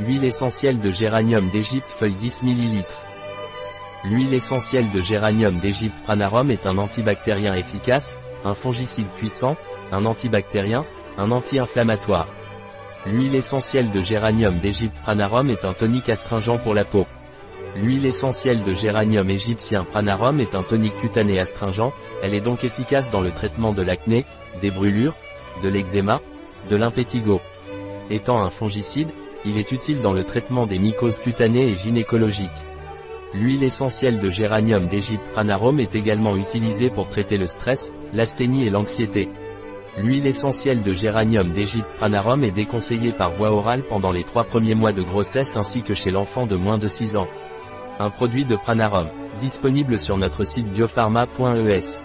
Huile essentielle de géranium d'Égypte feuille 10 ml. L'huile essentielle de géranium d'Égypte Pranarum est un antibactérien efficace, un fongicide puissant, un antibactérien, un anti-inflammatoire. L'huile essentielle de géranium d'Égypte Pranarum est un tonique astringent pour la peau. L'huile essentielle de géranium égyptien Pranarum est un tonique cutané astringent, elle est donc efficace dans le traitement de l'acné, des brûlures, de l'eczéma, de l'impétigo. Étant un fongicide, il est utile dans le traitement des mycoses cutanées et gynécologiques. L'huile essentielle de géranium d'Égypte Pranarum est également utilisée pour traiter le stress, l'asthénie et l'anxiété. L'huile essentielle de géranium d'Égypte Pranarum est déconseillée par voie orale pendant les trois premiers mois de grossesse ainsi que chez l'enfant de moins de 6 ans. Un produit de Pranarum, disponible sur notre site biopharma.es.